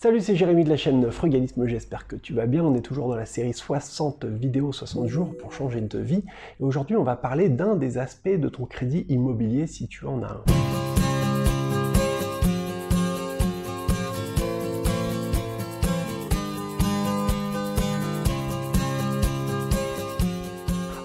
Salut, c'est Jérémy de la chaîne Frugalisme, j'espère que tu vas bien. On est toujours dans la série 60 vidéos 60 jours pour changer de vie. Et aujourd'hui, on va parler d'un des aspects de ton crédit immobilier si tu en as un.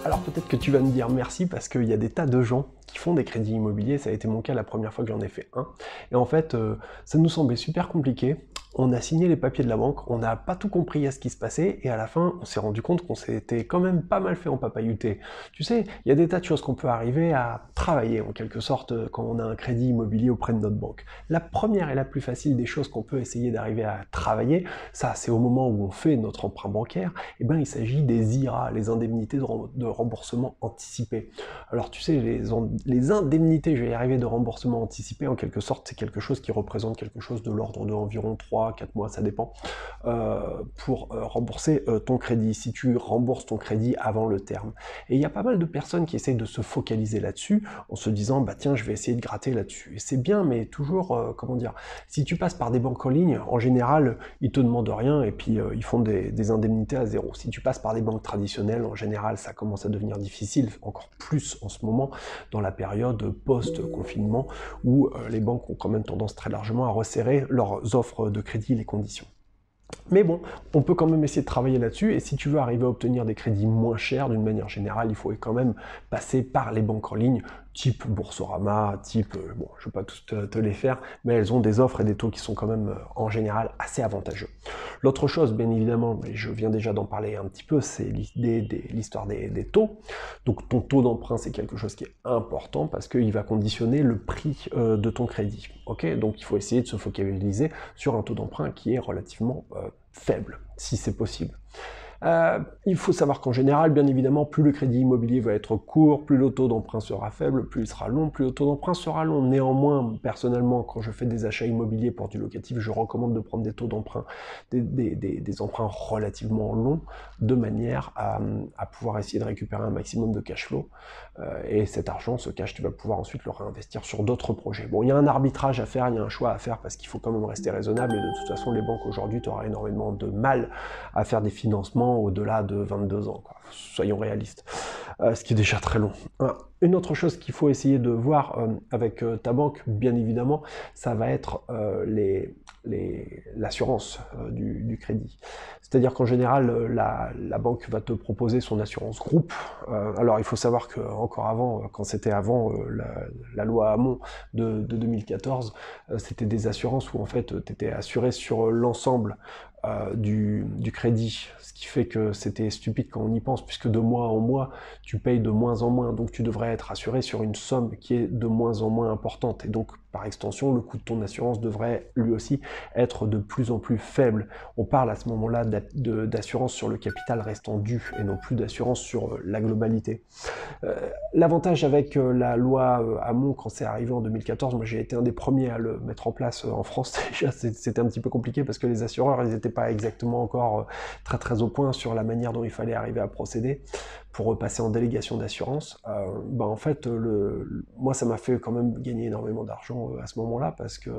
Alors peut-être que tu vas me dire merci parce qu'il y a des tas de gens qui font des crédits immobiliers, ça a été mon cas la première fois que j'en ai fait un. Et en fait, euh, ça nous semblait super compliqué on a signé les papiers de la banque, on n'a pas tout compris à ce qui se passait, et à la fin, on s'est rendu compte qu'on s'était quand même pas mal fait en papayuté. Tu sais, il y a des tas de choses qu'on peut arriver à travailler, en quelque sorte, quand on a un crédit immobilier auprès de notre banque. La première et la plus facile des choses qu'on peut essayer d'arriver à travailler, ça, c'est au moment où on fait notre emprunt bancaire, et eh ben, il s'agit des IRA, les indemnités de, remboursement anticipé. Alors, tu sais, les, les indemnités, je vais y arriver, de remboursement anticipé, en quelque sorte, c'est quelque chose qui représente quelque chose de l'ordre de environ 3 4 mois, ça dépend, euh, pour euh, rembourser euh, ton crédit, si tu rembourses ton crédit avant le terme. Et il y a pas mal de personnes qui essayent de se focaliser là-dessus en se disant, bah tiens, je vais essayer de gratter là-dessus. Et c'est bien, mais toujours, comment dire, si tu passes par des banques en ligne, en général, ils te demandent rien et puis ils font des, des, indemnités à zéro. Si tu passes par des banques traditionnelles, en général, ça commence à devenir difficile, encore plus en ce moment, dans la période post-confinement, où les banques ont quand même tendance très largement à resserrer leurs offres de crédit les conditions. Mais bon, on peut quand même essayer de travailler là-dessus, et si tu veux arriver à obtenir des crédits moins chers d'une manière générale, il faut quand même passer par les banques en ligne, type Boursorama, type, euh, bon, je ne vais pas te, les faire, mais elles ont des offres et des taux qui sont quand même euh, en général assez avantageux. L'autre chose, bien évidemment, mais je viens déjà d'en parler un petit peu, c'est l'histoire des, des, taux. Donc ton taux d'emprunt, c'est quelque chose qui est important parce qu'il va conditionner le prix euh, de ton crédit. Ok, donc il faut essayer de se focaliser sur un taux d'emprunt qui est relativement faible, si c'est possible. Euh, il faut savoir qu'en général, bien évidemment, plus le crédit immobilier va être court, plus le taux d'emprunt sera faible, plus il sera long, plus le taux d'emprunt sera long. Néanmoins, personnellement, quand je fais des achats immobiliers pour du locatif, je recommande de prendre des taux d'emprunt, des, emprunts relativement longs, de manière à, pouvoir essayer de récupérer un maximum de cash flow. Euh, et cet argent, ce cash, tu vas pouvoir ensuite le réinvestir sur d'autres projets. Bon, il y a un arbitrage à faire, il y a un choix à faire parce qu'il faut quand même rester raisonnable et de toute façon, les banques aujourd'hui, tu auras énormément de mal à faire des financements au-delà de 22 ans. Soyons réalistes. Euh, ce qui est déjà très long. Une autre chose qu'il faut essayer de voir euh, avec euh, ta banque, bien évidemment, ça va être l'assurance du, du, crédit. C'est-à-dire qu'en général, la, banque va te proposer son assurance groupe. alors il faut savoir que encore avant, quand c'était avant la, loi Hamon de, de 2014, c'était des assurances où en fait tu étais assuré sur l'ensemble du, du, crédit, ce qui fait que c'était stupide quand on y pense, puisque de mois en mois, tu payes de moins en moins, donc tu devrais être assuré sur une somme qui est de moins en moins importante, et donc par extension, le coût de ton assurance devrait lui aussi être de plus en plus faible. On parle à ce moment-là d'assurance sur le capital restant dû et non plus d'assurance sur euh, la globalité. Euh, l'avantage avec euh, la loi Hamon, quand c'est arrivé en 2014, moi j'ai été un des premiers à le mettre en place en France. Déjà, c'était un petit peu compliqué parce que les assureurs, ils n'étaient pas exactement encore très très au point sur la manière dont il fallait arriver à procéder pour repasser en délégation d'assurance. ben en fait, moi ça m'a fait quand même gagner énormément d'argent à ce moment-là parce que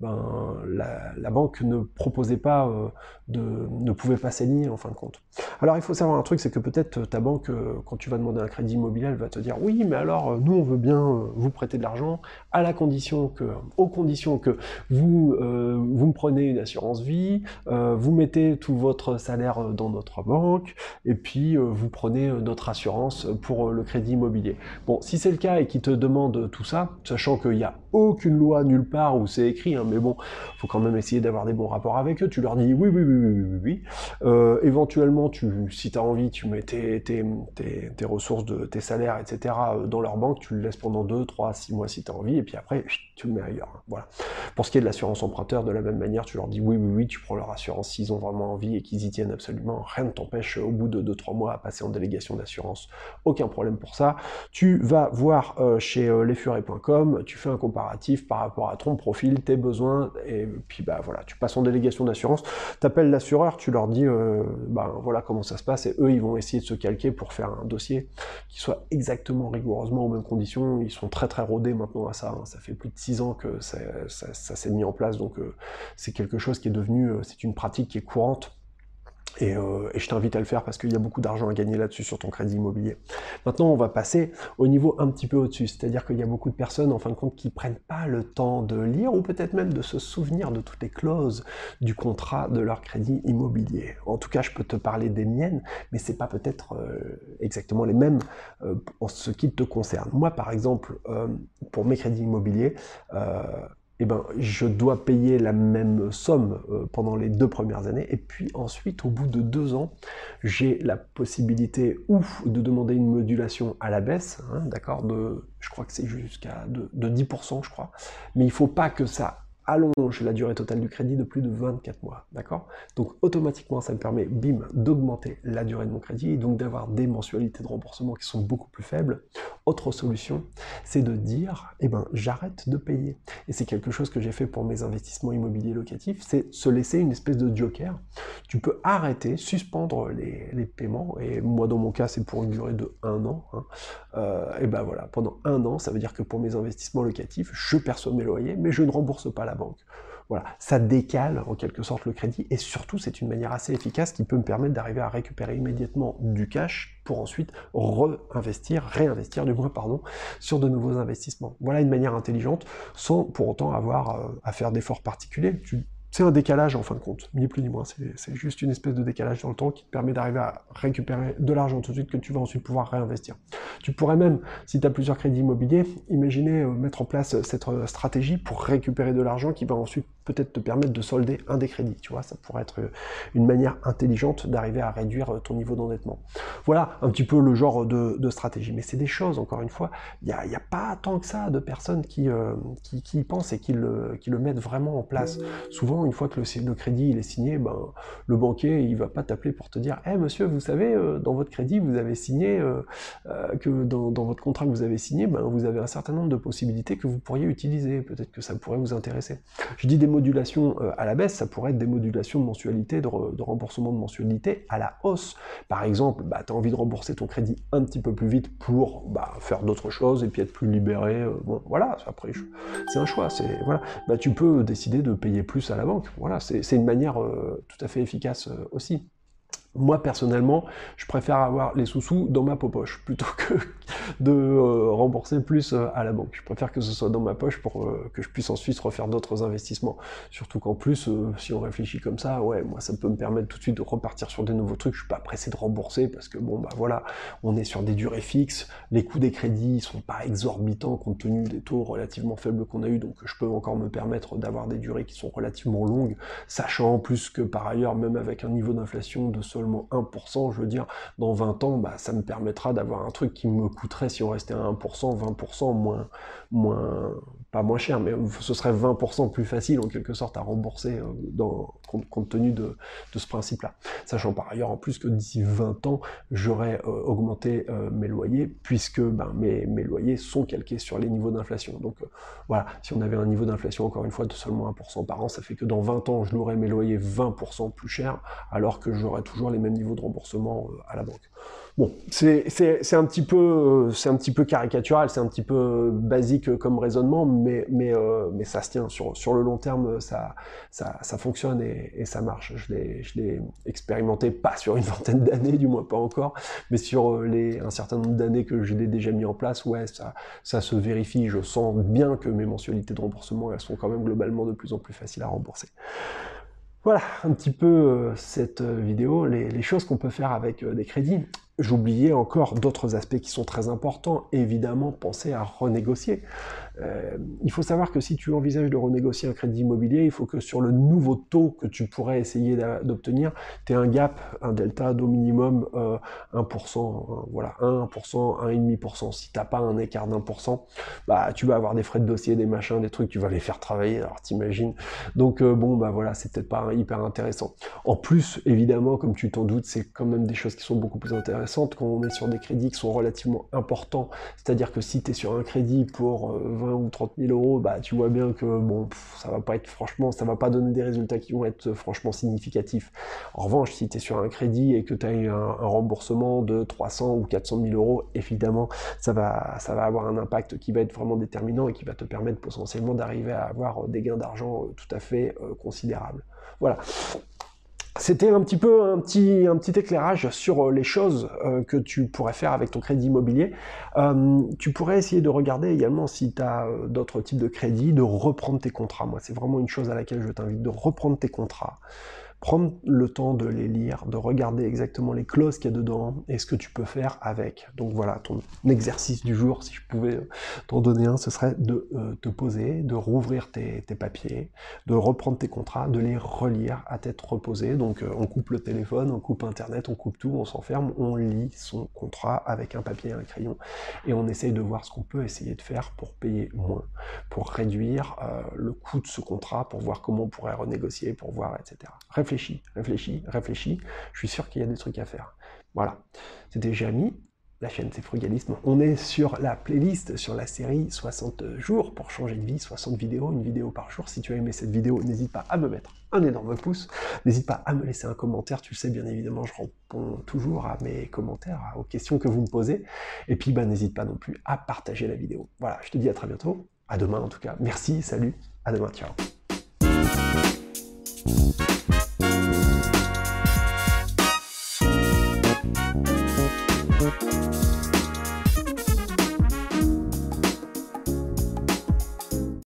ben, la, banque ne proposait pas, euh, de, ne pouvait pas s'aligner en fin de compte. Alors il faut savoir un truc, c'est que peut-être ta banque, euh, quand tu vas demander un crédit immobilier, elle va te dire oui, mais alors nous on veut bien vous prêter de l'argent à la condition que, aux conditions que vous, vous me prenez une assurance vie, vous mettez tout votre salaire dans notre banque, et puis vous prenez notre assurance pour le crédit immobilier. Bon, si c'est le cas et qu'ils te demandent tout ça, sachant qu'il y a aucune loi nulle part où c'est écrit, hein, mais bon, faut quand même essayer d'avoir des bons rapports avec eux. Tu leur dis oui, oui, oui, oui, oui, oui. Euh, éventuellement, tu, si tu as envie, tu mets tes, tes, tes, ressources, de, tes salaires, etc. Euh, dans leur banque, tu le laisses pendant 2, 3, 6 mois si tu as envie, et puis après, tu le mets ailleurs. Hein, voilà. Pour ce qui est de l'assurance emprunteur, de la même manière, tu leur dis oui, oui, oui, tu prends leur assurance s'ils ont vraiment envie et qu'ils y tiennent absolument. Rien ne t'empêche au bout de 2-3 mois à passer en délégation d'assurance. Aucun problème pour ça. Tu vas voir euh, chez lesfurets.com, tu fais un comparatif par rapport à ton profil, tes besoins et puis bah voilà, tu passes en délégation d'assurance, tu appelles l'assureur, tu leur dis euh, bah, voilà comment ça se passe, et eux ils vont essayer de se calquer pour faire un dossier qui soit exactement rigoureusement aux mêmes conditions. Ils sont très très rodés maintenant à ça, hein. ça fait plus de six ans que ça, s'est mis en place, donc euh, c'est quelque chose qui est devenu, euh, c'est une pratique qui est courante euh, et, je t'invite à le faire parce qu'il y a beaucoup d'argent à gagner là-dessus sur ton crédit immobilier. Maintenant, on va passer au niveau un petit peu au-dessus, c'est-à-dire qu'il y a beaucoup de personnes, en fin de compte, qui prennent pas le temps de lire ou peut-être même de se souvenir de toutes les clauses du contrat de leur crédit immobilier. En tout cas, je peux te parler des miennes, mais c'est pas peut-être euh, exactement les mêmes euh, en ce qui te concerne. Moi, par exemple, pour mes crédits immobiliers, eh ben, je dois payer la même somme euh, pendant les deux premières années, et puis ensuite, au bout de deux ans, j'ai la possibilité ou de demander une modulation à la baisse, hein, d'accord, je crois que c'est jusqu'à de, de 10%, je crois, mais il faut pas que ça allonge la durée totale du crédit de plus de 24 mois, d'accord? Donc automatiquement, ça me permet, bim, d'augmenter la durée de mon crédit et donc d'avoir des mensualités de remboursement qui sont beaucoup plus faibles. Autre solution, c'est de dire, eh ben, j'arrête de payer. Et c'est quelque chose que j'ai fait pour mes investissements immobiliers locatifs, c'est se laisser une espèce de joker. Tu peux arrêter, suspendre les, paiements, et moi dans mon cas, c'est pour une durée de un an. Hein. Euh, et ben voilà, pendant un an, ça veut dire que pour mes investissements locatifs, je perçois mes loyers, mais je ne rembourse pas la banque. Voilà, ça décale en quelque sorte le crédit et surtout c'est une manière assez efficace qui peut me permettre d'arriver à récupérer immédiatement du cash pour ensuite réinvestir, réinvestir du moins pardon, sur de nouveaux investissements. Voilà une manière intelligente sans pour autant avoir euh, à faire d'efforts particuliers. C'est un décalage en fin de compte, ni plus ni moins. C'est juste une espèce de décalage dans le temps qui te permet d'arriver à récupérer de l'argent tout de suite que tu vas ensuite pouvoir réinvestir. Tu pourrais même, si tu as plusieurs crédits immobiliers, imaginer euh, mettre en place cette euh, stratégie pour récupérer de l'argent qui va ensuite peut-être te permettre de solder un des crédits. Tu vois, ça pourrait être euh, une manière intelligente d'arriver à réduire ton niveau d'endettement. Voilà un petit peu le genre de, stratégie. Mais c'est des choses, encore une fois, il n'y a, pas tant que ça de personnes qui, qui, y pensent et qui le, mettent vraiment en place. Souvent, une fois que le, crédit est signé, ben, le banquier il va pas t'appeler pour te dire Eh monsieur, vous savez, euh, dans votre crédit, vous avez signé euh, euh, que dans, votre contrat que vous avez signé, ben, vous avez un certain nombre de possibilités que vous pourriez utiliser. Peut-être que ça pourrait vous intéresser. Je dis des modulations à la baisse, ça pourrait être des modulations de mensualité, de, remboursement de mensualité à la hausse. Par exemple, bah, tu as envie de rembourser ton crédit un petit peu plus vite pour bah, faire d'autres choses et puis être plus libéré. bon, voilà, après, c'est un choix. C'est voilà, bah, tu peux décider de payer plus à l'avance voilà, c'est une manière euh, tout à fait efficace euh, aussi. Moi, personnellement, je préfère avoir les sous-sous dans ma poche plutôt que de euh, rembourser plus euh, à la banque. Je préfère que ce soit dans ma poche pour euh, que je puisse ensuite refaire d'autres investissements. Surtout qu'en plus, si on réfléchit comme ça, ouais, moi, ça peut me permettre tout de suite de repartir sur des nouveaux trucs. Je suis pas pressé de rembourser parce que bon, bah voilà, on est sur des durées fixes. Les coûts des crédits sont pas exorbitants compte tenu des taux relativement faibles qu'on a eu, donc je peux encore me permettre d'avoir des durées qui sont relativement longues, sachant en plus que par ailleurs, même avec un niveau d'inflation de sol 1%, je veux dire, dans 20 ans, bah, ça me permettra d'avoir un truc qui me coûterait, si on restait à 1%, 20% moins, moins, pas moins cher, mais ce serait 20% plus facile en quelque sorte à rembourser euh, dans, compte, tenu de, ce principe-là. Sachant par ailleurs en plus que d'ici 20 ans, j'aurais euh, augmenté euh, mes loyers, puisque ben, mes, mes, loyers sont calqués sur les niveaux d'inflation. Donc voilà, si on avait un niveau d'inflation encore une fois de seulement 1% par an, ça fait que dans 20 ans, je louerais mes loyers 20% plus cher, alors que j'aurais toujours les mêmes niveaux de remboursement à la banque. Bon, c'est un petit peu c'est un petit peu caricatural, c'est un petit peu basique comme raisonnement, mais euh, ça se tient sur le long terme, ça fonctionne et, ça marche. Je l'ai expérimenté pas sur une vingtaine d'années, du moins pas encore, mais sur euh, les un certain nombre d'années que je l'ai déjà mis en place, ouais, ça ça se vérifie. Je sens bien que mes mensualités de remboursement elles sont quand même globalement de plus en plus faciles à rembourser. Voilà un petit peu euh, cette vidéo, les, les choses qu'on peut faire avec des crédits. J'oubliais encore d'autres aspects qui sont très importants. Évidemment, penser à renégocier. Euh, il faut savoir que si tu envisages de renégocier un crédit immobilier, il faut que sur le nouveau taux que tu pourrais essayer d'obtenir, tu aies un gap, un delta d'au minimum 1%, euh, voilà, 1%, 1,5%. Si tu n'as pas un écart d'un pour cent, bah, tu vas avoir des frais de dossier, des machins, des trucs, tu vas les faire travailler, alors t'imagines. Donc euh, bon, bah voilà, c'est peut-être pas hyper intéressant. En plus, évidemment, comme tu t'en doutes, c'est quand même des choses qui sont beaucoup plus intéressantes quand on est sur des crédits qui sont relativement importants. C'est-à-dire que si tu es sur un crédit pour 20 ou 30 000 euros, bah, tu vois bien que bon, ça va pas être franchement, ça va pas donner des résultats qui vont être franchement significatifs. En revanche, si tu es sur un crédit et que tu as un, un remboursement de 300 ou 400 000 euros, évidemment, ça va, ça va avoir un impact qui va être vraiment déterminant et qui va te permettre potentiellement d'arriver à avoir des gains d'argent tout à fait considérables. Voilà. C'était un petit peu un petit, un petit éclairage sur les choses que tu pourrais faire avec ton crédit immobilier. tu pourrais essayer de regarder également si tu as d'autres types de crédits, de reprendre tes contrats. Moi, c'est vraiment une chose à laquelle je t'invite, de reprendre tes contrats prendre le temps de les lire, de regarder exactement les clauses qu'il y a dedans et ce que tu peux faire avec. Donc voilà, ton exercice du jour, si je pouvais t'en donner un, ce serait de euh, te poser, de rouvrir tes, papiers, de reprendre tes contrats, de les relire à tête reposée. Donc euh, on coupe le téléphone, on coupe Internet, on coupe tout, on s'enferme, on lit son contrat avec un papier et un crayon et on essaye de voir ce qu'on peut essayer de faire pour payer moins, pour réduire euh, le coût de ce contrat, pour voir comment on pourrait renégocier, pour voir, etc réfléchis, réfléchis. Je suis sûr qu'il y a des trucs à faire. Voilà. C'était Jérémy. La chaîne c'est Frugalisme. On est sur la playlist, sur la série 60 jours pour changer de vie, 60 vidéos, une vidéo par jour. Si tu as aimé cette vidéo, n'hésite pas à me mettre un énorme pouce. N'hésite pas à me laisser un commentaire. Tu sais, bien évidemment, je réponds toujours à mes commentaires, aux questions que vous me posez. Et puis, bah, n'hésite pas non plus à partager la vidéo. Voilà, je te dis à très bientôt. À demain en tout cas. Merci, salut, à demain, ciao.